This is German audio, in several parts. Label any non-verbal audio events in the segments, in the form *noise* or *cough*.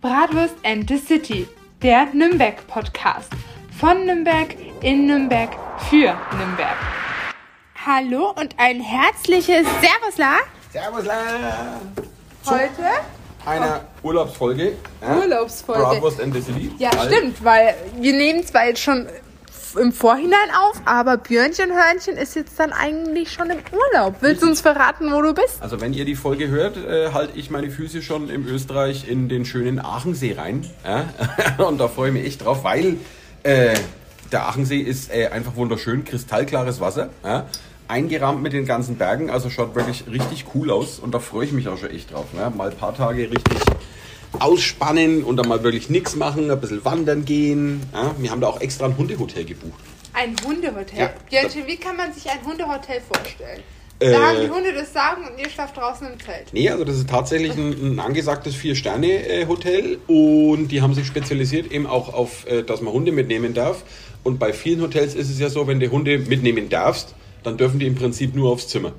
Bratwurst and the City, der Nürnberg-Podcast. Von Nürnberg, in Nürnberg, für Nürnberg. Hallo und ein herzliches Servusla Servusla! heute. Eine Urlaubsfolge. ja? Urlaubsfolge. Bratwurst and the City. Ja, Weil- stimmt, weil wir nehmen zwar jetzt schon im Vorhinein auf, aber Björnchen-Hörnchen ist jetzt dann eigentlich schon im Urlaub. Willst du uns verraten, wo du bist? Also wenn ihr die Folge hört, äh, halte ich meine Füße schon im Österreich in den schönen Aachensee rein. Ja? *laughs* Und da freue ich mich echt drauf, weil äh, der Aachensee ist äh, einfach wunderschön, kristallklares Wasser. Ja? Eingerahmt mit den ganzen Bergen, also schaut wirklich richtig cool aus und da freue ich mich auch schon echt drauf. Ja? Mal ein paar Tage richtig ausspannen und dann mal wirklich nichts machen, ein bisschen wandern gehen. Ja? Wir haben da auch extra ein Hundehotel gebucht. Ein Hundehotel. Ja. Björnchen, wie kann man sich ein Hundehotel vorstellen? Äh, Da haben die Hunde das Sagen und ihr schlaft draußen im Zelt. Nee, also das ist tatsächlich ein, ein angesagtes Vier-Sterne-Hotel und die haben sich spezialisiert eben auch auf, äh, dass man Hunde mitnehmen darf. Und bei vielen Hotels ist es ja so, wenn du Hunde mitnehmen darfst, dann dürfen die im Prinzip nur aufs Zimmer.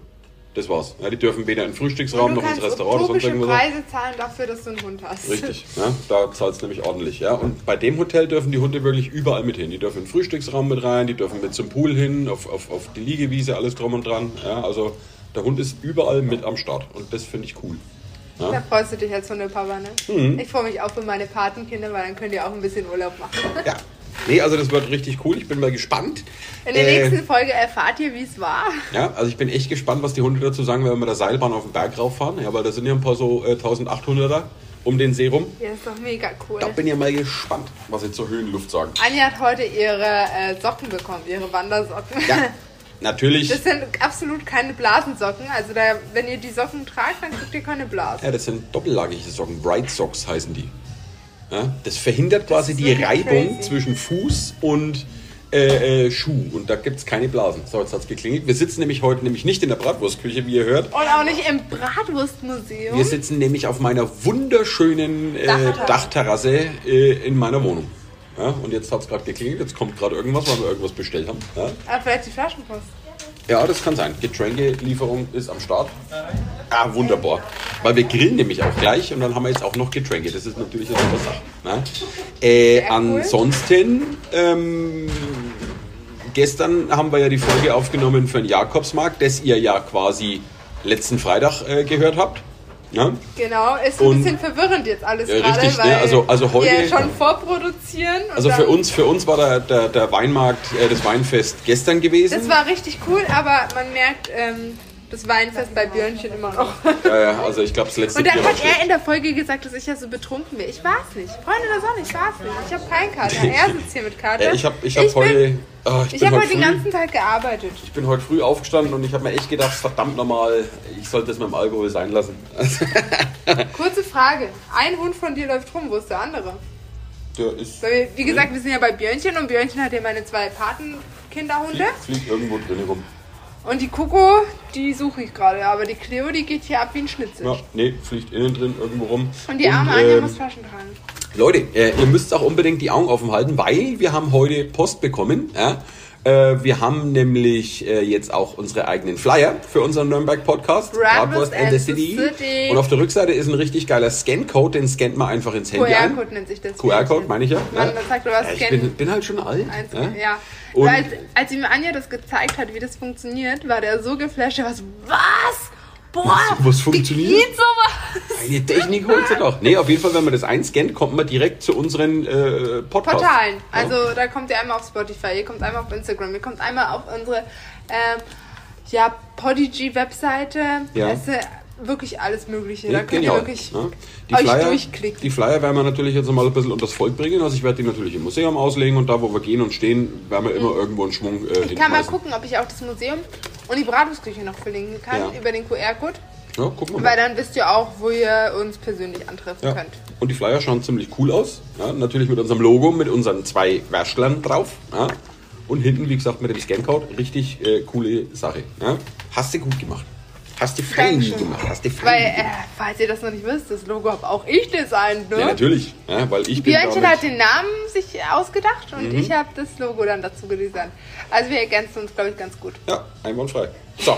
Das war's. Ja, die dürfen weder in den Frühstücksraum du noch ins Restaurant oder sonst irgendwas. Preise zahlen dafür, dass du einen Hund hast. Richtig, ja, da zahlt es nämlich ordentlich. Ja. Und bei dem Hotel dürfen die Hunde wirklich überall mit hin. Die dürfen in den Frühstücksraum mit rein, die dürfen mit zum Pool hin, auf, auf, auf die Liegewiese, alles drum und dran. Ja. Also der Hund ist überall mit am Start und das finde ich cool. Da freust du dich als Hundepapa, ne? Mhm. Ich freue mich auch für meine Patenkinder, weil dann könnt ihr auch ein bisschen Urlaub machen. Ja. *laughs* Nee, also das wird richtig cool. Ich bin mal gespannt. In der Äh, nächsten Folge erfahrt ihr, wie es war. Ja, also ich bin echt gespannt, was die Hunde dazu sagen, wenn wir mit der Seilbahn auf den Berg rauffahren. Ja, weil da sind ja ein paar so äh, 1800er um den See rum. Ja, ist doch mega cool. Da bin ich mal gespannt, was sie zur Höhenluft sagen. Anja hat heute ihre äh, Socken bekommen, ihre Wandersocken. Ja, *laughs* natürlich. Das sind absolut keine Blasensocken. Also da, wenn ihr die Socken tragt, dann kriegt ihr keine Blasen. Ja, das sind doppellagige Socken. Bright Socks heißen die. Ja, das verhindert quasi ist die Reibung crazy. zwischen Fuß und äh, äh, Schuh. Und da gibt es keine Blasen. So, jetzt hat es geklingelt. Wir sitzen nämlich heute nämlich nicht in der Bratwurstküche, wie ihr hört. Und auch nicht im Bratwurstmuseum. Wir sitzen nämlich auf meiner wunderschönen äh, Dachterrasse. Dachterrasse äh, in meiner Wohnung. Ja, und jetzt hat es gerade geklingelt, jetzt kommt gerade irgendwas, weil wir irgendwas bestellt haben. Ja, Ah, vielleicht die Flaschenpost. Ja das kann sein. Getränkelieferung ist am Start. Ah, wunderbar. Weil wir grillen nämlich auch gleich und dann haben wir jetzt auch noch Getränke. Das ist natürlich eine super Sache. Ne? Äh, ansonsten, ähm, gestern haben wir ja die Folge aufgenommen für den Jakobsmarkt, das ihr ja quasi letzten Freitag äh, gehört habt. Ne? Genau, ist ein Und- bisschen verwirrend jetzt alles Ja, gerade, richtig, ne? weil Also- also heute- wir schon vorproduzieren. Also für uns, für uns war der, der, der Weinmarkt, äh, das Weinfest gestern gewesen. Das war richtig cool, aber man merkt ähm, das Weinfest bei Björnchen immer noch. ja, ja, also ich glaube, das letzte Und dann Bier war hat er in der Folge gesagt, dass ich ja so betrunken bin. Ich war's nicht. Freunde der Sonne, ich war's nicht. Ich habe keinen Kater. *laughs* Er sitzt hier mit Kater. Ich habe ich hab bin- heute, ah, ich Ich habe heute heute den früh, ganzen Tag gearbeitet. ich bin heute früh aufgestanden und ich habe mir echt gedacht, verdammt nochmal, ich sollte das mit dem Alkohol sein lassen. *laughs* Kurze Frage. Ein Hund von dir läuft rum, wo ist der andere? Der ist, wir- wie gesagt, wir sind ja bei Björnchen und Björnchen hat ja meine zwei Patenkinderhunde. fliegt, fliegt irgendwo drin rum. Und die Coco, die suche ich gerade. Aber die Cleo, die geht hier ab wie ein Schnitzel. Ja, nee, fliegt innen drin irgendwo rum. Und die arme Anja ähm, muss Flaschen tragen. Leute, äh, ihr müsst auch unbedingt die Augen offen halten, weil wir haben heute Post bekommen. Ja? Äh, wir haben nämlich äh, jetzt auch unsere eigenen Flyer für unseren Nürnberg-Podcast. Bratwurst and the City. Und auf der Rückseite ist ein richtig geiler Scan-Code, den scannt man einfach ins Handy ein. QR-Code nennt sich das. QR-Code meine ich ja. Man ja. sagt, du Ja, ich bin, bin halt schon alt. Eins, ja. ja. Und- Weil als, als ihm Anja das gezeigt hat, wie das funktioniert, war der so geflasht. War so, was? Boah, Was wie funktioniert? geht sowas? Eine Technik holt sie doch. Nee, auf jeden Fall, wenn man das einscannt, kommt man direkt zu unseren äh, Podcasts. Portalen. Ja. Also da kommt ihr einmal auf Spotify, ihr kommt einmal auf Instagram, ihr kommt einmal auf unsere ähm, ja, Podigy-Webseite. Ja. Ist wirklich alles Mögliche. Ja, da könnt genial, ihr wirklich ne? Die euch Flyer, durchklicken. die Flyer werden wir natürlich jetzt mal ein bisschen unters Volk bringen. Also ich werde die natürlich im Museum auslegen und da, wo wir gehen und stehen, werden wir immer irgendwo einen Schwung äh, Ich kann mal gucken, ob ich auch das Museum und die Bratwurstküche noch verlinken kann Ja. über den QR-Code. Ja, gucken wir Weil mal. dann wisst ihr auch, wo ihr uns persönlich antreffen Ja. könnt. Und die Flyer schauen ziemlich cool aus. Ja, natürlich mit unserem Logo, mit unseren zwei Wäschlern drauf. Und hinten, wie gesagt, mit dem Scancode. Richtig äh, coole Sache. Hast du gut gemacht. Hast du fein gemacht. Hast du fein Weil, äh, falls ihr das noch nicht wisst, das Logo habe auch ich designt, ne? Ja, natürlich. Ja, weil ich bin Björnchen hat den Namen sich ausgedacht und Mhm. ich habe das Logo dann dazu gedesignt. Also wir ergänzen uns, glaube ich, ganz gut. Ja, einwandfrei. So,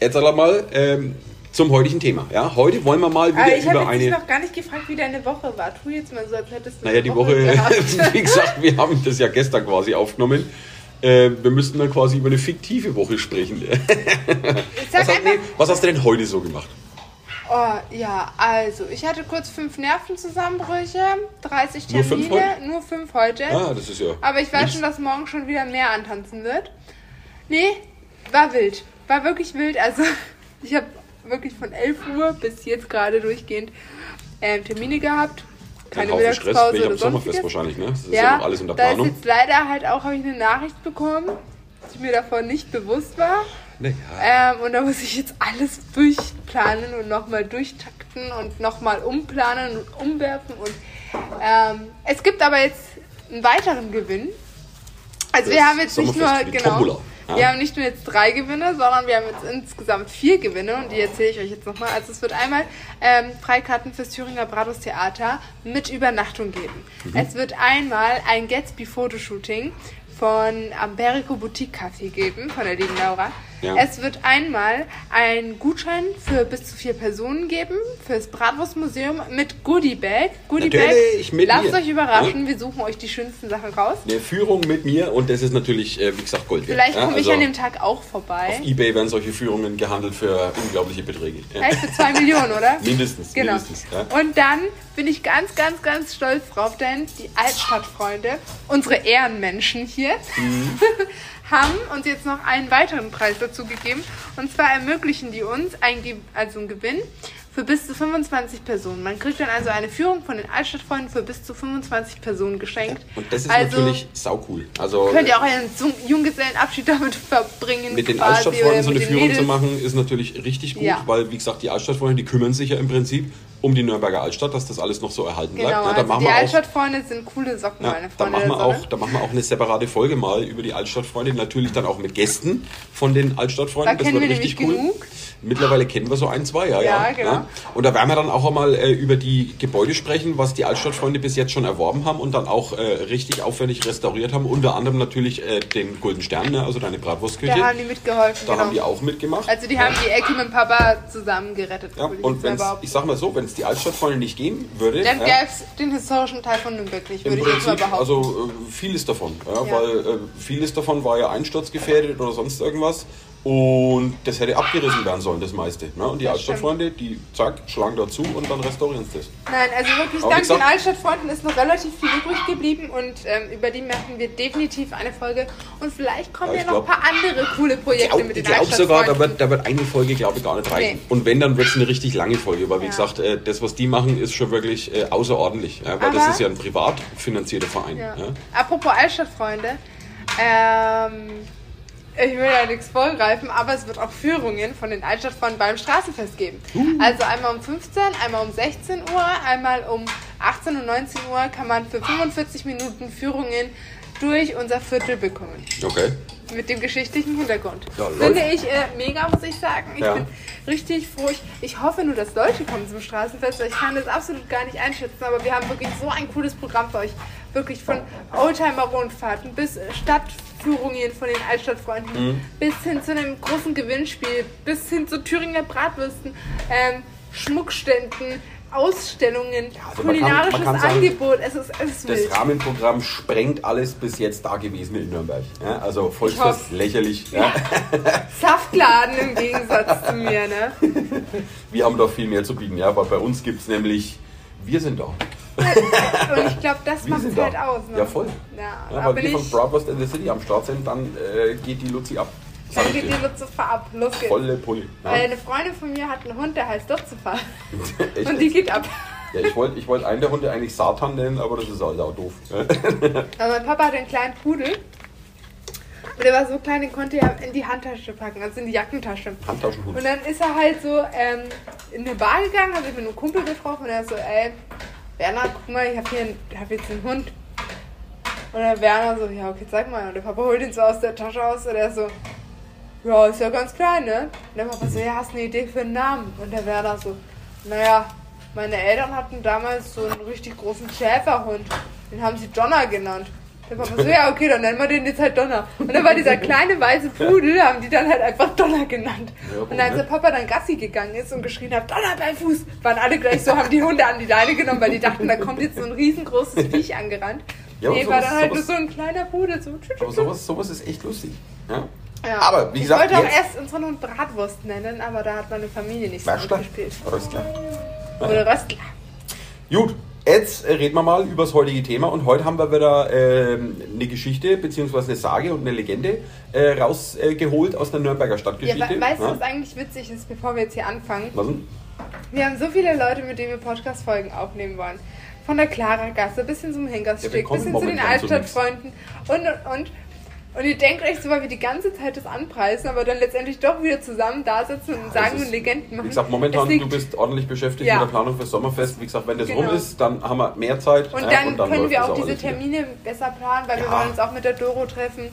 jetzt sag mal, ähm, zum heutigen Thema. Ja, heute wollen wir mal wieder Aber ich habe über jetzt eine. noch gar nicht gefragt, wie deine Woche war. Tu jetzt mal so, als hättest du Naja, die Woche, *laughs* gehabt. wie gesagt, wir haben das ja gestern quasi aufgenommen. Äh, wir müssten dann quasi über eine fiktive Woche sprechen. *laughs* Was, hast, nee, was hast du denn heute so gemacht? Oh, ja, also, ich hatte kurz fünf Nervenzusammenbrüche, 30 Nur Termine, fünf nur fünf heute. Ah, das ist ja. Aber ich weiß schon, dass morgen schon wieder mehr antanzen wird. Nee, war wild. War wirklich wild. Also, *laughs* ich habe wirklich von 11 Uhr bis jetzt gerade durchgehend ähm, Termine gehabt. Kein Keine Haufen Stress, Mittagspause oder am Sommerfest wahrscheinlich, ne? Das ist ja, noch alles unter da ist Planung. jetzt leider halt auch, habe ich eine Nachricht bekommen, dass ich mir davon nicht bewusst war. Naja. Ähm, und da muss ich jetzt alles durchplanen und nochmal durchtakten und nochmal umplanen und umwerfen. Und ähm, es gibt aber jetzt einen weiteren Gewinn. Also wir Das haben jetzt nicht nur, die genau, Tombola, ja. wir haben nicht nur jetzt drei Gewinne, sondern wir haben jetzt insgesamt vier Gewinne und die erzähle ich euch jetzt nochmal. Also es wird einmal ähm, Freikarten fürs Thüringer Bratwurst Theater mit Übernachtung geben. Mhm. Es wird einmal ein Gatsby-Fotoshooting von Amberico Boutique Café geben, von der lieben Laura. Ja. Es wird einmal einen Gutschein für bis zu vier Personen geben fürs Bratwurstmuseum mit Goodie Bag. Goodie Bag. Natürlich, mit Lasst mir. euch überraschen, wir suchen euch die schönsten Sachen raus. Eine Führung mit mir und das ist natürlich, äh, wie gesagt, Gold wert. Vielleicht ja? komme Also ich an dem Tag auch vorbei. Auf Ebay werden solche Führungen gehandelt für unglaubliche Beträge. Ja. Vielleicht für zwei Millionen, oder? *laughs* Mindestens, Genau. mindestens. Ja. Und dann bin ich ganz, ganz, ganz stolz drauf, denn die Altstadtfreunde, unsere Ehrenmenschen hier, Mhm. *laughs* haben uns jetzt noch einen weiteren Preis dazu gegeben. Und zwar ermöglichen die uns ein, Ge- also einen Gewinn für bis zu 25 Personen. Man kriegt dann also eine Führung von den Altstadtfreunden für bis zu 25 Personen geschenkt. Und das ist also natürlich saucool. Also könnt ihr auch einen Jung- Junggesellenabschied damit verbringen. mit den Altstadtfreunden so eine Führung zu Mädels. machen, ist natürlich richtig gut, Ja. weil, wie gesagt, die Altstadtfreunde, die kümmern sich ja im Prinzip um die Nürnberger Altstadt, dass das alles noch so erhalten bleibt. Genau, Ja, da also machen die auch Altstadtfreunde sind coole Socken, Ja, meine da, Freunde. machen wir der auch, Sonne. da machen wir auch eine separate Folge mal über die Altstadtfreunde. Natürlich dann auch mit Gästen von den Altstadtfreunden. Da kennen wir nämlich genug. Mittlerweile kennen wir so ein, zwei, ja. Ja, ja, genau. Und da werden wir dann auch einmal äh, über die Gebäude sprechen, was die Altstadtfreunde bis jetzt schon erworben haben und dann auch äh, richtig aufwendig restauriert haben. Unter anderem natürlich äh, den Golden Stern, ne, also deine Bratwurstküche. Da haben die mitgeholfen, Da genau. haben die auch mitgemacht. also die haben die Ecke mit Papa zusammen gerettet. ja, und behaupten. ich sag mal so, wenn es die Altstadtfreunde nicht geben würde, Dann ja, gäbe es den historischen Teil von Nürnberg nicht, würde ich jetzt mal behaupten. also äh, vieles davon, weil äh, vieles davon war ja einsturzgefährdet oder sonst irgendwas und das hätte abgerissen werden sollen, das meiste. Ne? Und die Das Altstadtfreunde, die zack, schlagen dazu und dann restaurieren sie das. Nein, also wirklich Aber dank gesagt- den Altstadtfreunden ist noch relativ viel übrig geblieben und ähm, über die machen wir definitiv eine Folge. Und vielleicht kommen Ja, ja, ich noch ein paar andere coole Projekte Glaub, mit ich den glaube sogar, da wird, da wird eine Folge, glaube ich, gar nicht reichen. Nee. Und wenn, dann wird es eine richtig lange Folge, weil wie Ja. gesagt, äh, das, was die machen, ist schon wirklich äh, außerordentlich. Ja, weil das Aber- ist ja ein privat finanzierter Verein. Apropos Altstadtfreunde, ähm, ich will ja nichts vorgreifen, aber es wird auch Führungen von den Altstadtfreunden beim Straßenfest geben. Uh. Also einmal um 15, einmal um 16 Uhr, einmal um 18 und 19 Uhr kann man für 45 Minuten Führungen durch unser Viertel bekommen. Okay. Mit dem geschichtlichen Hintergrund. Ja. Finde ich äh, mega, muss ich sagen. Ich Ja. bin richtig froh. Ich, hoffe nur, dass Leute kommen zum Straßenfest, ich kann das absolut gar nicht einschätzen. Aber wir haben wirklich so ein cooles Programm für euch. Wirklich von Oldtimer-Rundfahrten bis Stadtführungen von den Altstadtfreunden, Mhm. bis hin zu einem großen Gewinnspiel, bis hin zu Thüringer Bratwürsten, ähm, Schmuckständen, Ausstellungen, also man kann- kulinarisches man kann sagen, Angebot. Es ist, es ist Das wild. Rahmenprogramm sprengt alles bis jetzt Dagewesene in Nürnberg. Ja, also Volksfest lächerlich. Ja. *laughs* Saftladen im Gegensatz zu mir, ne? *laughs* Wir haben doch viel mehr zu bieten, ja, weil bei uns gibt es nämlich, wir sind da. Und ich glaube, das macht es da. halt aus. Ne? Ja, voll. Ja, Ja, bin wir von ich. Bratwurst in the City am Start sind, dann äh, geht die Luzi ab. Dann ich geht die. Lutze ab. Los geht's. Volle Pulle. Ja. Weil eine Freundin von mir hat einen Hund, der heißt. *laughs* Echt? Und die geht ab. ja, ich wollte ich wollt einen der Hunde eigentlich Satan nennen, aber das ist halt auch doof. *laughs* Aber mein Papa hat einen kleinen Pudel. Und der war so klein, den konnte er in die Handtasche packen, also in die Jackentasche. Handtaschenhund. Und dann ist er halt so ähm, in eine Bar gegangen, hat sich mit einem Kumpel getroffen und er so, ey, Werner, guck mal, ich habe hier einen, hab jetzt einen Hund. Und der Werner so, ja, okay, zeig mal. Und der Papa holt ihn so aus der Tasche aus und er so, ja, ist ja ganz klein, ne? Und der Papa so, ja, hast du eine Idee für einen Namen? Und der Werner so, naja, meine Eltern hatten damals so einen richtig großen Schäferhund. Den haben sie Jonah genannt. Der Papa so, ja, okay, dann nennen wir den jetzt halt Donner. Und dann war dieser kleine weiße Pudel, haben die dann halt einfach Donner genannt. Ja, und als der Papa dann Gassi gegangen ist und geschrien hat, Donner beim Fuß, waren alle gleich so, haben die Hunde an die Leine genommen, weil die dachten, da kommt jetzt so ein riesengroßes Viech angerannt. Ja, nee, war dann halt sowas- nur so ein kleiner Pudel. So. Aber sowas, sowas ist echt lustig. Ja? Ja. Aber wie gesagt, ich wollte auch jetzt- erst unseren Hund Bratwurst nennen, aber da hat meine Familie nicht so Röstler? mitgespielt. Röstler. Oder Röstler. Gut, jetzt äh, reden wir mal über das heutige Thema und heute haben wir wieder ähm, eine Geschichte beziehungsweise eine Sage und eine Legende äh, rausgeholt aus der Nürnberger Ja, Stadtgeschichte. we weißt du, Ja? was eigentlich witzig ist, bevor wir jetzt hier anfangen? Was denn? Wir haben so viele Leute, mit denen wir Podcast-Folgen aufnehmen wollen. Von der Clara Gasse bis hin zum Ja, Hengerssteg, kommen bis hin zu den Altstadtfreunden und und und. Und ihr denkt euch so, weil wir die ganze Zeit das anpreisen, aber dann letztendlich doch wieder zusammen da sitzen und sagen Das ist- und Legenden machen. Wie gesagt, momentan, du bist ordentlich beschäftigt Ja. mit der Planung fürs Sommerfest. Wie gesagt, wenn das Genau. rum ist, dann haben wir mehr Zeit. Und ja, dann, können läuft wir das auch diese alles wieder. Termine besser planen, weil wir Ja. wollen uns auch mit der Doro treffen.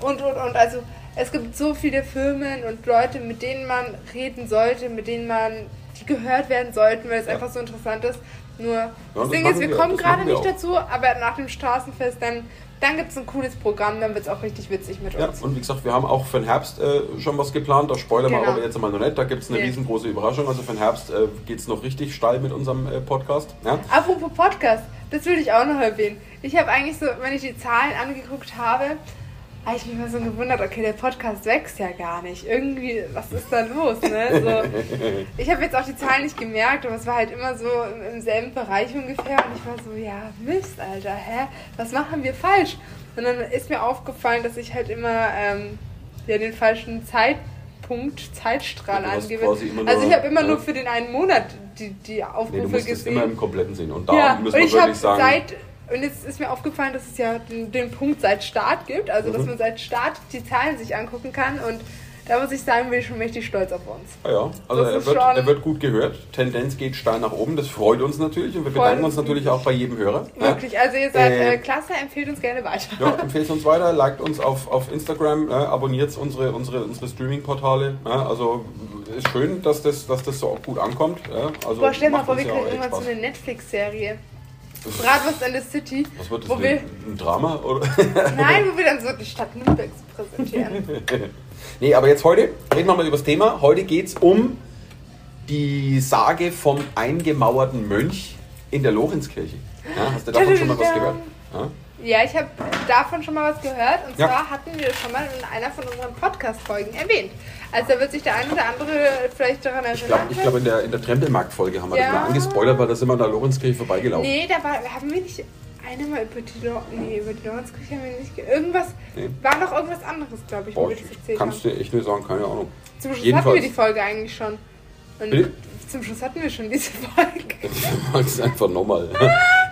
Und, und, und. Also es gibt so viele Firmen und Leute, mit denen man reden sollte, mit denen man, die gehört werden sollten, weil es Ja. einfach so interessant ist. Nur das das Ding ist, wir wir- kommen gerade wir nicht dazu, aber nach dem Straßenfest dann, dann gibt es ein cooles Programm, dann wird es auch richtig witzig mit Ja, uns. und wie gesagt, wir haben auch für den Herbst äh, schon was geplant. Da spoilern wir Genau. aber jetzt mal noch nicht. Da gibt es eine Nee. riesengroße Überraschung. Also für den Herbst äh, geht es noch richtig steil mit unserem äh, Podcast. Ja? Apropos Podcast, das will ich auch noch erwähnen. Ich habe eigentlich so, wenn ich die Zahlen angeguckt habe, habe ich mich mal so gewundert, okay, der Podcast wächst ja gar nicht. Irgendwie, was ist da los? Ne? So, *laughs* ich habe jetzt auch die Zahlen nicht gemerkt, aber es war halt immer so im, im selben Bereich ungefähr. Und ich war so, ja, Mist, Alter, hä? Was machen wir falsch? Und dann ist mir aufgefallen, dass ich halt immer ähm, ja, den falschen Zeitpunkt, Zeitstrahl angebe. Also ich habe immer ja. nur für den einen Monat die, die Nee, du Aufrufe musst es gesehen. immer im Kompletten sehen. Und da Ja, müssen wir wirklich sagen, seit, und jetzt ist mir aufgefallen, dass es ja den, den Punkt seit Start gibt, also dass Mhm. man seit Start die Zahlen sich angucken kann und da muss ich sagen, bin ich schon mächtig stolz auf uns. ja, ja, also er wird, er wird gut gehört. Tendenz geht steil nach oben. Das freut uns natürlich und wir Freut bedanken uns natürlich auch bei jedem Hörer. Wirklich, also ihr seid Äh, äh, klasse, empfehlt uns gerne weiter. Ja, *laughs* empfehlt uns weiter, liked uns auf, auf Instagram, ja, abonniert unsere, unsere, unsere Streaming-Portale. Ja, also ist schön, dass das, dass das so auch gut ankommt. Also Boah, stell mal vor, wir kriegen irgendwann so eine Netflix-Serie. Bratwurst in the City. Was wird das wo wir, Ein Drama? Oder? Nein, wo wir dann so die Stadt Nürnberg präsentieren. *laughs* nee, aber jetzt heute reden wir mal über das Thema. Heute geht es um die Sage vom eingemauerten Mönch in der Lorenzkirche. Ja, hast du davon schon mal was gehört? Ja? Ja, ich habe davon schon mal was gehört. Und Ja. zwar hatten wir das schon mal in einer von unseren Podcast-Folgen erwähnt. Also da wird sich der eine oder andere vielleicht daran erinnern. Ich glaube, glaub, in der, in der Trempelmarkt-Folge haben wir das Ja. mal angespoilert, weil da sind wir an der Lorenzkirche vorbeigelaufen. Nee, da war, haben wir nicht eine mal über die, Lo nee, über die Lorenzkirche haben wir nicht. ge- Irgendwas, Nee. war noch irgendwas anderes, glaube ich, wo Boah, wir ich das erzählt kannst haben. dir echt nicht sagen, keine Ahnung. Zum Jedenfalls- hatten wir die Folge eigentlich schon. Und Bitte? Zum Schluss hatten wir schon diese Folge. *laughs* Mach es einfach nochmal.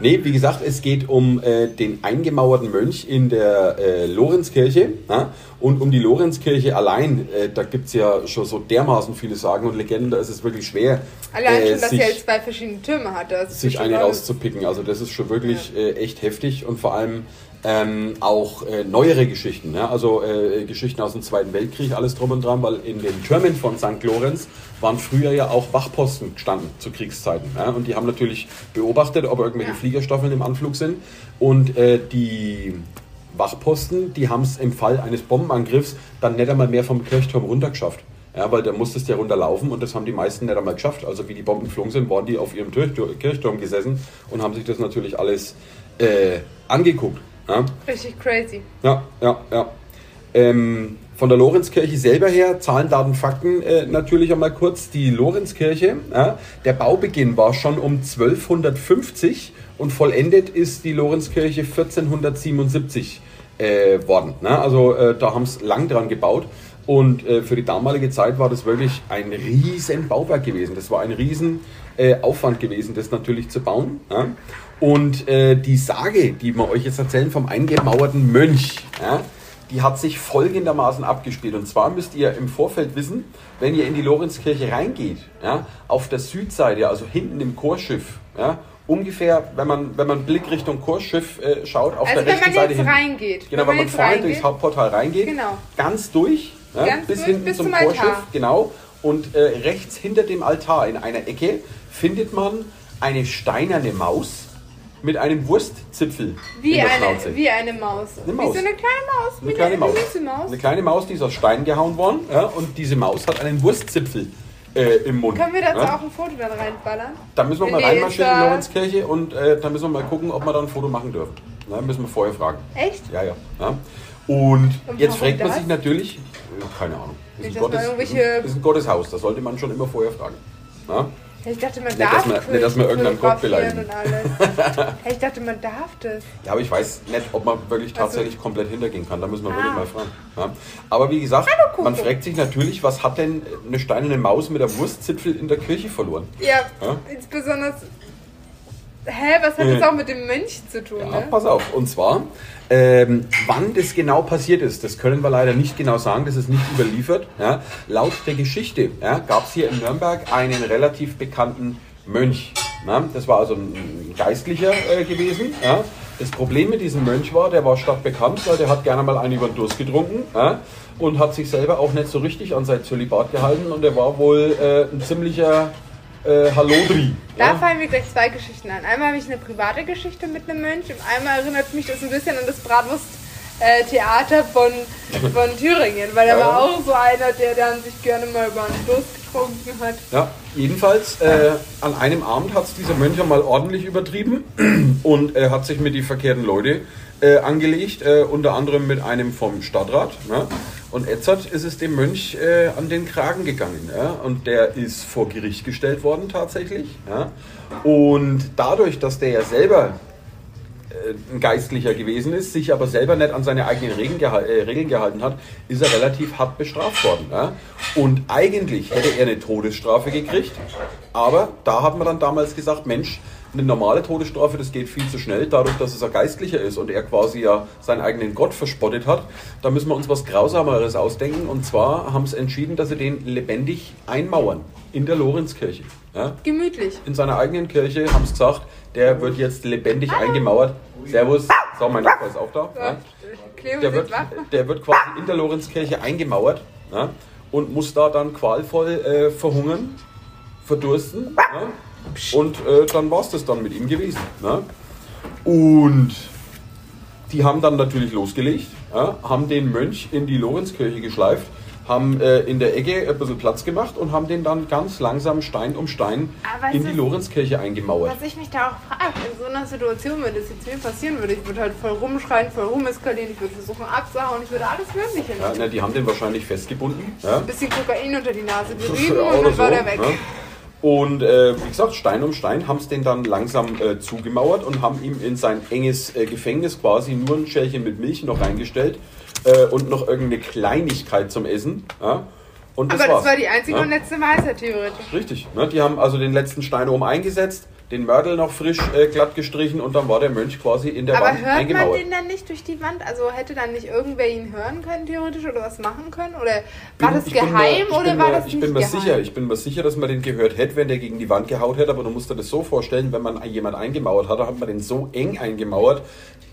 nee, wie gesagt, es geht um äh, den eingemauerten Mönch in der äh, Lorenzkirche. Ja? Und um die Lorenzkirche allein, äh, da gibt es ja schon so dermaßen viele Sagen und Legenden, da ist es wirklich schwer, Allein äh, schon, dass sich, sie halt zwei verschiedene Türme hatte. Sich eine rauszupicken. Also das ist schon wirklich äh, echt heftig und vor allem ähm, auch äh, neuere Geschichten. Ja? Also äh, Geschichten aus dem Zweiten Weltkrieg, alles drum und dran, weil in den Türmen von St. Lorenz waren früher ja auch Wachposten gestanden zu Kriegszeiten. Ja? Und die haben natürlich beobachtet, ob irgendwelche Ja. Fliegerstaffeln im Anflug sind. Und äh, die Wachposten, die haben es im Fall eines Bombenangriffs dann nicht einmal mehr vom Kirchturm runtergeschafft. Ja, weil da musstest du ja runterlaufen und das haben die meisten nicht einmal geschafft. Also wie die Bomben geflogen sind, waren die auf ihrem Kirchtur- Kirchturm gesessen und haben sich das natürlich alles äh, angeguckt. Ja, Richtig crazy. ja, ja. ja. Ähm, von der Lorenzkirche selber her, Zahlen, Daten, Fakten äh, natürlich einmal kurz. Die Lorenzkirche, ja, der Baubeginn war schon um 1250 und vollendet ist die Lorenzkirche 1477 äh, worden. Ne? Also äh, da haben es lang dran gebaut. Und äh, für die damalige Zeit war das wirklich ein riesen Bauwerk gewesen. Das war ein riesen Aufwand gewesen, das natürlich zu bauen. Ja? Und äh, die Sage, die wir euch jetzt erzählen vom eingemauerten Mönch, ja, die hat sich folgendermaßen abgespielt. Und zwar müsst ihr im Vorfeld wissen, wenn ihr in die Lorenzkirche reingeht, ja, auf der Südseite, also hinten im Chorschiff, ja, ungefähr, wenn man, wenn man Blick Richtung Chorschiff äh, schaut, auf Also der wenn rechten man Seite jetzt hinten. reingeht. Genau, wenn man jetzt vorne reingeht, durchs Hauptportal reingeht, Genau. ganz durch, ja, Ganz bis durch, hinten bis zum, zum. Chorschiff, genau. Und äh, rechts hinter dem Altar in einer Ecke findet man eine steinerne Maus mit einem Wurstzipfel Wie in eine, wie eine Maus. Eine Wie Maus. so eine kleine Maus. Eine wie kleine Maus. Eine Maus. Eine kleine Maus, die ist aus Stein gehauen worden. Ja, und diese Maus hat einen Wurstzipfel äh, im Mund. Können wir dazu ja. auch ein Foto dann reinballern? Da müssen wir mal Nee, reinmarschieren in Lorenzkirche und äh, da müssen wir mal gucken, ob wir da ein Foto machen dürfen. Na, müssen wir vorher fragen. Echt? Ja, ja. ja. Und Und jetzt fragt man das? sich natürlich, äh, keine Ahnung, ist ein, Nicht, man Gottes, ist ein Gotteshaus, das sollte man schon immer vorher fragen. Ja? Ich dachte, man Nicht, darf dass wir- nicht, dass wir irgendeinen Gott beleidigen. Hey, ich dachte, man darf das. ja, aber ich weiß nicht, ob man wirklich tatsächlich komplett hintergehen kann. Da müssen wir wirklich Also Ah. mal fragen. Ja? Aber wie gesagt, Hallo, man fragt sich natürlich, was hat denn eine steinerne Maus mit der Wurstzipfel in der Kirche verloren? Ja, Ja? insbesondere. Hä, was hat Äh. das auch mit dem Mönch zu tun? Ja, ne? pass auf. Und zwar, ähm, wann das genau passiert ist, das können wir leider nicht genau sagen, das ist nicht überliefert. Ja. Laut der Geschichte ja, gab es hier in Nürnberg einen relativ bekannten Mönch. Ja. Das war also ein Geistlicher äh, gewesen. Ja. Das Problem mit diesem Mönch war, der war stadtbekannt, weil der hat gerne mal einen über den Durst getrunken ja, und hat sich selber auch nicht so richtig an sein Zölibat gehalten und er war wohl äh, ein ziemlicher äh, Hallodri. Da ja. fallen mir gleich zwei Geschichten an. Einmal habe ich eine private Geschichte mit einem Mönch und einmal erinnert mich das ein bisschen an das Bratwurst-Theater von, von Thüringen, weil da Ja. war auch so einer, der dann sich gerne mal über einen Durst getrunken hat. Ja, jedenfalls äh, an einem Abend hat es dieser Mönch mal ordentlich übertrieben *clears throat* und er hat sich mit die verkehrten Leute äh, angelegt, äh, unter anderem mit einem vom Stadtrat. Ne? Und Edzard ist es dem Mönch äh, an den Kragen gegangen. Ja? Und der ist vor Gericht gestellt worden tatsächlich. Ja? Und dadurch, dass der ja selber äh, ein Geistlicher gewesen ist, sich aber selber nicht an seine eigenen Regeln, geha äh, Regeln gehalten hat, ist er relativ hart bestraft worden. Ja? Und eigentlich hätte er eine Todesstrafe gekriegt, aber da hat man dann damals gesagt, Mensch, eine normale Todesstrafe, das geht viel zu schnell, dadurch, dass es ein Geistlicher ist und er quasi ja seinen eigenen Gott verspottet hat, da müssen wir uns was Grausameres ausdenken. Und zwar haben sie entschieden, dass sie den lebendig einmauern in der Lorenzkirche. Ja? Gemütlich. in seiner eigenen Kirche haben sie gesagt, der wird jetzt lebendig eingemauert. Servus, so mein Nachbar ist auch da. Ja. Der, wird, der wird quasi in der Lorenzkirche eingemauert und muss da dann qualvoll äh, verhungern, verdursten. Und äh, dann war es das dann mit ihm gewesen. Ja. Und die haben dann natürlich losgelegt, ja, haben den Mönch in die Lorenzkirche geschleift, haben äh, in der Ecke ein bisschen Platz gemacht und haben den dann ganz langsam Stein um Stein Aber in die Lorenzkirche eingemauert. Was ich mich da auch frage, in so einer Situation, wenn das jetzt mir passieren würde, ich würde halt voll rumschreien, voll rumeskalieren, ich würde versuchen abzuhauen, ich würde alles Mögliche Ja, na, die haben den wahrscheinlich festgebunden. Ja. Ein bisschen Kokain unter die Nase gerieben und dann war so, der weg. ne? Und äh, wie gesagt, Stein um Stein haben es den dann langsam äh, zugemauert und haben ihm in sein enges äh, Gefängnis quasi nur ein Schälchen mit Milch noch reingestellt äh, und noch irgendeine Kleinigkeit zum Essen. Ja? Und das Aber das war's. war die einzige ja? und letzte Weisheit theoretisch. Richtig. Ne? Die haben also den letzten Stein oben eingesetzt, den Mörtel noch frisch äh, glatt gestrichen und dann war der Mönch quasi in der Aber Wand hört man den dann nicht durch die Wand? Also hätte dann nicht irgendwer ihn hören können theoretisch oder was machen können? Oder war Bin- das geheim mir- oder bin war mir, das Ich nicht bin mir geheim? sicher, ich bin mir sicher, dass man den gehört hätte, wenn der gegen die Wand gehaut hätte, aber du musst dir das so vorstellen, wenn man jemand eingemauert hat, dann hat man den so eng eingemauert,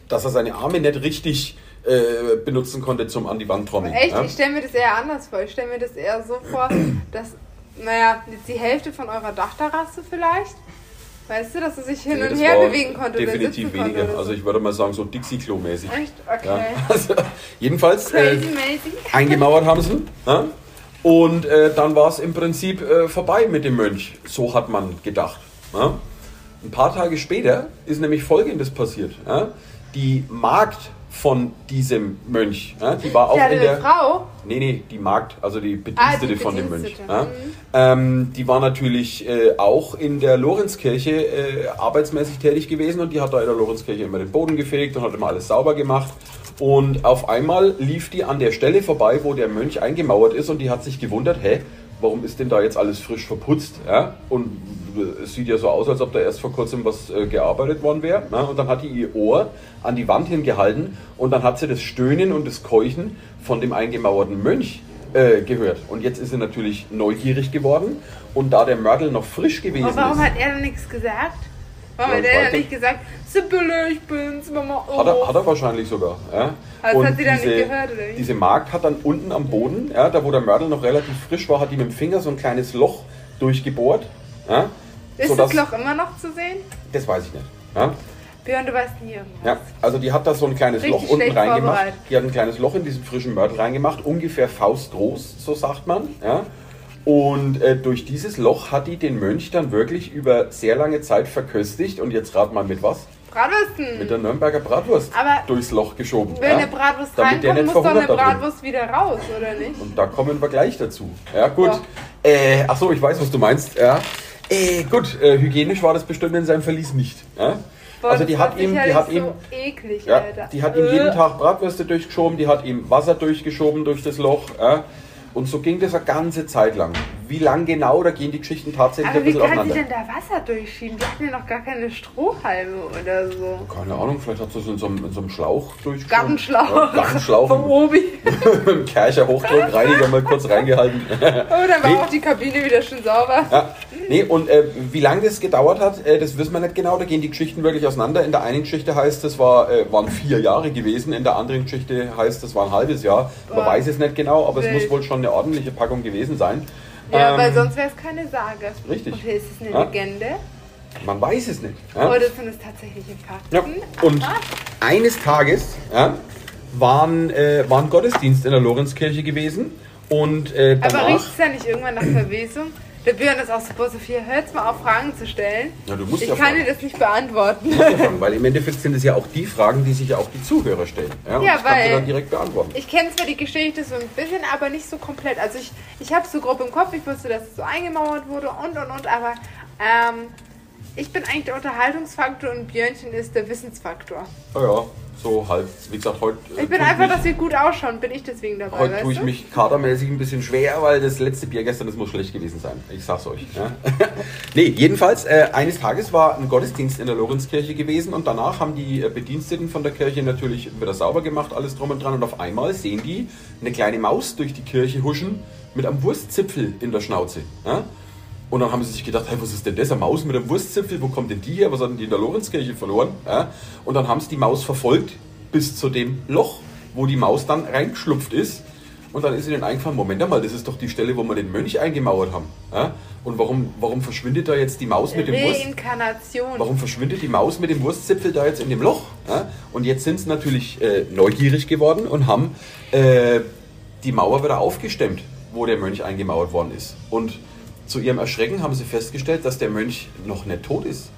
dass er seine Arme nicht richtig äh, benutzen konnte zum an die Wand trommeln. Echt? ja? Ich stelle mir das eher anders vor. Ich stelle mir das eher so vor, dass, naja, jetzt die Hälfte von eurer Dachterrasse vielleicht, weißt du, dass er sich hin Nee, und her bewegen konnte Definitiv konnte. weniger. Oder so. Also ich würde mal sagen, so Dixie-Klo-mäßig. Echt? Okay. Ja. *laughs* Also, jedenfalls äh, eingemauert haben sie. Ja? Und äh, dann war es im Prinzip äh, vorbei mit dem Mönch. So hat man gedacht. Ja? Ein paar Tage später ist nämlich Folgendes passiert. Die Magd von diesem Mönch, ja, die war auch hatte in der... Frau. Nee, nee, die Magd, also die Ah, Bedienstete die von dem Mönch. Ja? mhm. Ähm, die war natürlich äh, auch in der Lorenzkirche äh, arbeitsmäßig tätig gewesen und die hat da in der Lorenzkirche immer den Boden gefegt und hat immer alles sauber gemacht. Und auf einmal lief die an der Stelle vorbei, wo der Mönch eingemauert ist und die hat sich gewundert, hä, warum ist denn da jetzt alles frisch verputzt? Ja? Und es sieht ja so aus, als ob da erst vor kurzem was äh, gearbeitet worden wäre. Ne? Und dann hat die ihr Ohr an die Wand hingehalten und dann hat sie das Stöhnen und das Keuchen von dem eingemauerten Mönch äh, gehört. Und jetzt ist sie natürlich neugierig geworden und da der Mörtel noch frisch gewesen Aber warum ist, hat er dann nichts gesagt? Warum Ja, hat er nicht. gesagt, Sibylle, ich bin's, Mama, oh. Hat er, hat er wahrscheinlich sogar. Ja. Aber das hat sie dann nicht gehört, oder wie? Diese Magd hat dann unten am Boden, ja, da wo der Mörtel noch relativ frisch war, hat die mit dem Finger so ein kleines Loch durchgebohrt. Ja, Ist sodass- das Loch immer noch zu sehen? Das weiß ich nicht. Ja. Björn, du weißt nie irgendwas. Ja, also die hat da so ein kleines Richtig Loch unten reingemacht. Die hat ein kleines Loch in diesen frischen Mörtel reingemacht, ungefähr faustgroß, so sagt man. Ja. Und äh, durch dieses Loch hat die den Mönch dann wirklich über sehr lange Zeit verköstigt. Und jetzt rat mal mit was? Bratwürsten. Mit der Nürnberger Bratwurst Aber durchs Loch geschoben. Wenn ja. eine Bratwurst Damit reinkommt, muss doch eine. Bratwurst wieder raus, oder nicht? Und da kommen wir gleich dazu. Ja, gut. Ja. Äh, ach so, ich weiß, was du meinst. Ja. Äh, gut, äh, hygienisch war das bestimmt in seinem Verlies nicht. Ja? Boah, also die hat ihm, die hat ihm, so eklig, ja, die hat ihm jeden Äh. Tag Bratwürste durchgeschoben, die hat ihm Wasser durchgeschoben durch das Loch. Ja? Und so ging das eine ganze Zeit lang. Wie lang genau, da gehen die Geschichten tatsächlich Aber ein wie bisschen kann sie auseinander. denn da Wasser durchschieben? Die hatten ja noch gar keine Strohhalme oder so. Keine Ahnung, vielleicht hat sie es in so einem, in so einem Schlauch durchgeschoben. Gartenschlauch. Ja, Gartenschlauch. Vom Obi. *laughs* mit dem Kercher Hochdruckreiniger mal kurz reingehalten. *laughs* Oh, dann war Nee. auch die Kabine wieder schön sauber. Ja, nee, und äh, wie lange das gedauert hat, äh, das wissen wir nicht genau. Da gehen die Geschichten wirklich auseinander. In der einen Geschichte heißt es, war, äh, waren vier Jahre gewesen. In der anderen Geschichte heißt es, war ein halbes Jahr. Man Boah. weiß es nicht genau, aber es Wild. muss wohl schon eine ordentliche Packung gewesen sein. Ja, Ähm, weil sonst wäre es keine Sage. richtig. Und ist es eine Ja. Legende. Man weiß es nicht. Ja? Oder sind es tatsächliche Fakten? Ja. Und Aha. eines Tages ja, waren, äh, war ein Gottesdienst in der Lorenzkirche gewesen. Und äh, Aber danach... riecht es ja nicht irgendwann nach Verwesung? Der Björn ist auch super, Sophia, hör jetzt mal auf, Fragen zu stellen. Ja, du musst ich ja kann fragen. dir das nicht beantworten. anfangen, weil im Endeffekt sind es ja auch die Fragen, die sich ja auch die Zuhörer stellen. Ja, Ja, das kannst du weil- dann direkt beantworten. Ich kenne zwar die Geschichte so ein bisschen, aber nicht so komplett. Also ich, ich habe so grob im Kopf, ich wusste, dass es so eingemauert wurde und und und, aber ähm, ich bin eigentlich der Unterhaltungsfaktor und Björnchen ist der Wissensfaktor. Ja, ja, so halb. Wie gesagt, heute. äh, Ich bin einfach, mich, dass wir gut ausschauen, bin ich deswegen dabei, Heute tue ich du? mich kadermäßig ein bisschen schwer, weil das letzte Bier gestern, das muss schlecht gewesen sein. Ich sag's euch. Ja. *laughs* nee, jedenfalls, äh, eines Tages war ein Gottesdienst in der Lorenzkirche gewesen und danach haben die äh, Bediensteten von der Kirche natürlich wieder sauber gemacht, alles drum und dran. Und auf einmal sehen die eine kleine Maus durch die Kirche huschen mit einem Wurstzipfel in der Schnauze. Ja. Und dann haben sie sich gedacht, hey, was ist denn das? Eine Maus mit einem Wurstzipfel, wo kommt denn die her? Was hatten die in der Lorenzkirche verloren? Ja? Und dann haben sie die Maus verfolgt bis zu dem Loch, wo die Maus dann reingeschlupft ist. Und dann ist ihnen eingefallen, Moment einmal, das ist doch die Stelle, wo wir den Mönch eingemauert haben. Ja? Und warum, warum verschwindet da jetzt die Maus mit dem Wurst? Warum verschwindet die Maus mit dem Wurstzipfel da jetzt in dem Loch? Ja? Und jetzt sind sie natürlich äh, neugierig geworden und haben äh, die Mauer wieder aufgestemmt, wo der Mönch eingemauert worden ist. Und zu ihrem Erschrecken haben sie festgestellt, dass der Mönch noch nicht tot ist.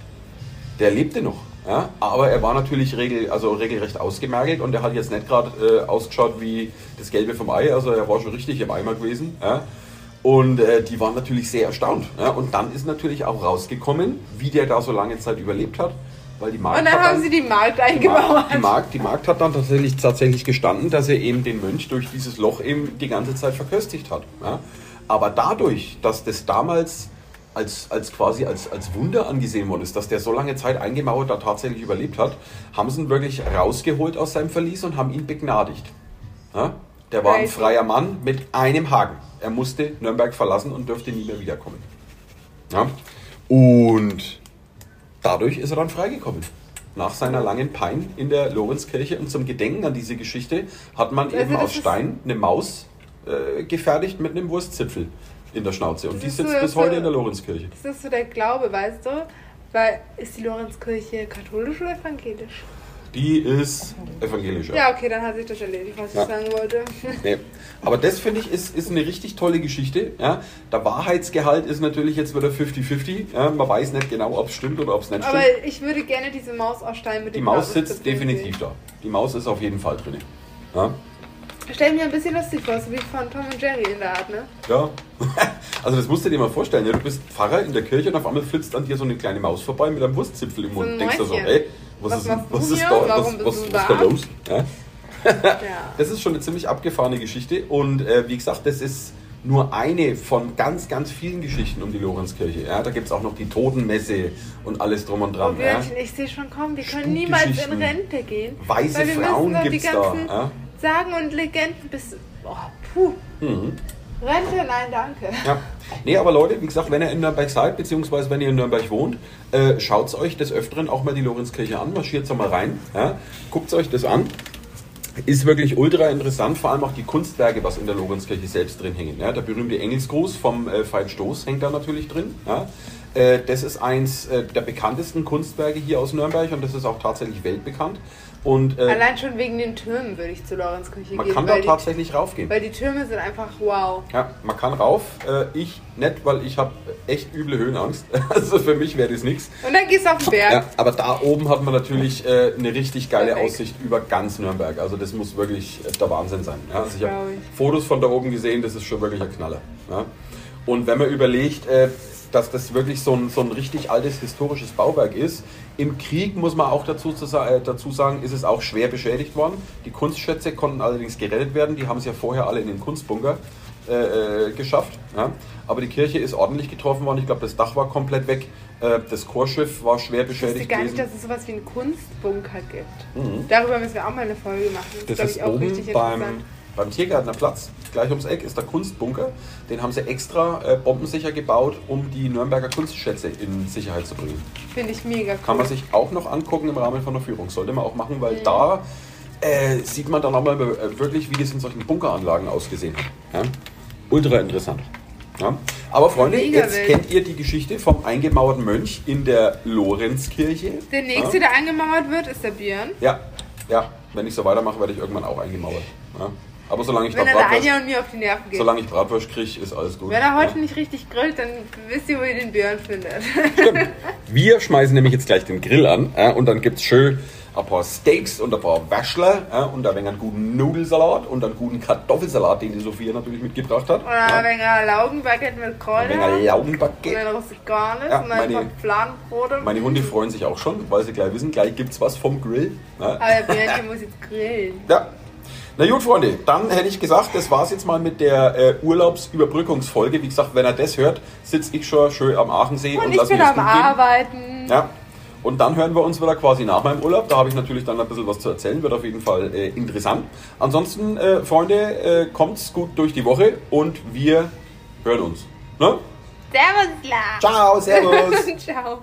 Der lebte noch. Ja? Aber er war natürlich regel, also regelrecht ausgemergelt und er hat jetzt nicht gerade äh, ausgeschaut wie das Gelbe vom Ei. Also er war schon richtig im Eimer gewesen. Ja? Und äh, die waren natürlich sehr erstaunt. Ja? Und dann ist natürlich auch rausgekommen, wie der da so lange Zeit überlebt hat. Weil die Magd und dann hat haben dann- sie die Markt die eingemauert. Magd, die, Magd, die Magd hat dann tatsächlich, tatsächlich gestanden, dass er eben den Mönch durch dieses Loch eben die ganze Zeit verköstigt hat. Ja? Aber dadurch, dass das damals als, als quasi als, als Wunder angesehen worden ist, dass der so lange Zeit eingemauert da tatsächlich überlebt hat, haben sie ihn wirklich rausgeholt aus seinem Verlies und haben ihn begnadigt. Ja? Der war ein freier Mann mit einem Haken. Er musste Nürnberg verlassen und dürfte nie mehr wiederkommen. Ja? Und dadurch ist er dann freigekommen. Nach seiner langen Pein in der Lorenzkirche und zum Gedenken an diese Geschichte hat man Also eben aus Stein eine Maus äh, gefertigt mit einem Wurstzipfel in der Schnauze. Und Das die sitzt so- bis so- heute in der Lorenzkirche. Das ist so der Glaube, weißt du? Weil, ist die Lorenzkirche katholisch oder evangelisch? Die ist evangelisch. ja. Okay, dann hat sich das erledigt, was Ja. ich sagen wollte. *laughs* Nee. Aber das finde ich ist, ist eine richtig tolle Geschichte. Ja. Der Wahrheitsgehalt ist natürlich jetzt wieder 50-50. Ja. Man weiß nicht genau, ob es stimmt oder ob es nicht Aber stimmt. ich würde gerne diese Maus aus Stein mit Die dem Maus Bratwurst sitzt definitiv da. Die Maus ist auf jeden Fall drin. Ja. Stell mir ein bisschen lustig vor, so wie von Tom und Jerry in der Art, ne? Ja. *laughs* Also das musst du dir mal vorstellen. Ja, du bist Pfarrer in der Kirche und auf einmal flitzt an dir so eine kleine Maus vorbei mit einem Wurstzipfel im So Mund. Denkst du so, ey, was, Was ist, was ist da, was, was, was da? los? Ja. *laughs* Ja. Das ist schon eine ziemlich abgefahrene Geschichte und äh, wie gesagt, das ist nur eine von ganz, ganz vielen Geschichten um die Lorenzkirche. Ja, da gibt es auch noch die Totenmesse und alles drum und Oh, dran. ja. Björnchen, ich sehe schon kommen, wir können niemals in. Rente gehen. Weiße Frauen gibt's die da, ja. Sagen und Legenden bis. Oh, puh. Mhm. Rente, nein, danke. Ja. Nee, aber Leute, wie gesagt, wenn ihr in Nürnberg seid, beziehungsweise wenn ihr in Nürnberg wohnt, äh, schaut euch des Öfteren auch mal die Lorenzkirche an, marschiert da mal rein, ja, guckt euch das an. Ist wirklich ultra interessant, vor allem auch die Kunstwerke, was in der Lorenzkirche selbst drin hängen. Ja. Der berühmte Engelsgruß vom äh, Veit Stoß hängt da natürlich drin. Ja. Äh, das ist eins äh, der bekanntesten Kunstwerke hier aus Nürnberg und das ist auch tatsächlich weltbekannt. Und äh, Allein schon wegen den Türmen würde ich zu Lorenz Küche man gehen. kann da weil, die, tatsächlich raufgehen. weil die Türme sind einfach wow. Ja, man kann rauf. Äh, ich nicht, weil ich habe echt üble Höhenangst. *laughs* Also für mich wäre das nichts. Und dann gehst du auf den Berg. Ja, aber da oben hat man natürlich äh, eine richtig geile Perfekt. Aussicht über ganz Nürnberg. Also das muss wirklich äh, der Wahnsinn sein. Ja, also ich habe. Fotos von da oben gesehen, das ist schon wirklich ein Knaller. Ja. Und wenn man überlegt, äh, dass das wirklich so ein, so ein richtig altes historisches Bauwerk ist, im Krieg muss man auch dazu, äh, dazu sagen, ist es auch schwer beschädigt worden. Die Kunstschätze konnten allerdings gerettet werden. Die haben es ja vorher alle in den Kunstbunker äh, äh, geschafft. Ja. Aber die Kirche ist ordentlich getroffen worden. Ich glaube, das Dach war komplett weg. Äh, das Chorschiff war schwer Ich beschädigt gar nicht, dass es sowas wie einen Kunstbunker gibt. Darüber müssen wir auch mal eine Folge machen. Mhm. Das glaub ist ich, auch oben richtig beim. Beim Tiergärtner Platz, gleich ums Eck, ist der Kunstbunker. Den haben sie extra äh, bombensicher gebaut, um die Nürnberger Kunstschätze in Sicherheit zu bringen. Finde ich mega cool. Kann man sich auch noch angucken im Rahmen von der Führung. Sollte man auch machen, weil Mhm. da äh, sieht man dann nochmal äh, wirklich, wie das in solchen Bunkeranlagen ausgesehen hat. Ja? Ultra interessant. Ja? Aber Freunde, jetzt wild. kennt ihr die Geschichte vom eingemauerten Mönch in der Lorenzkirche. Der nächste, der eingemauert wird, ist der Björn. Ja, ja. Wenn ich so weitermache, werde ich irgendwann auch eingemauert. Ja. Aber solange ich, da Wenn der Bratwurst, und mir auf die Nerven geht. solange ich Bratwurst kriege, ist alles gut. Wenn er heute ja. nicht richtig grillt, dann wisst ihr, wo ihr den Björn findet. Stimmt. Wir schmeißen nämlich jetzt gleich den Grill an ja, und dann gibt es schön ein paar Steaks und ein paar Wäschler ja, und ein wenig einen guten Nudelsalat und einen guten Kartoffelsalat, den die Sophia natürlich mitgebracht hat. Oder ja. ein wenig Laugenbaguette mit Ein Kräutern. wenig Und Laugenbaguette. dann Rustikanes Ja, und meine- ein paar Fladenbrote. Meine Hunde freuen sich auch schon, weil sie gleich wissen, gleich gibt es was vom Grill. Ja. Aber der Björnchen muss jetzt grillen. Ja. Na gut, Freunde, dann hätte ich gesagt, das war's jetzt mal mit der äh, Urlaubsüberbrückungsfolge. Wie gesagt, wenn er das hört, sitze ich schon schön am Aachensee und, Und ich lass mir bin das am gehen. Arbeiten. Ja. Und dann hören wir uns wieder quasi nach meinem Urlaub. Da habe ich natürlich dann ein bisschen was zu erzählen. Wird auf jeden Fall äh, interessant. Ansonsten, äh, Freunde, äh, kommt's gut durch die Woche und wir hören uns. Ne? Servus, La. Ciao, servus. *laughs* Ciao.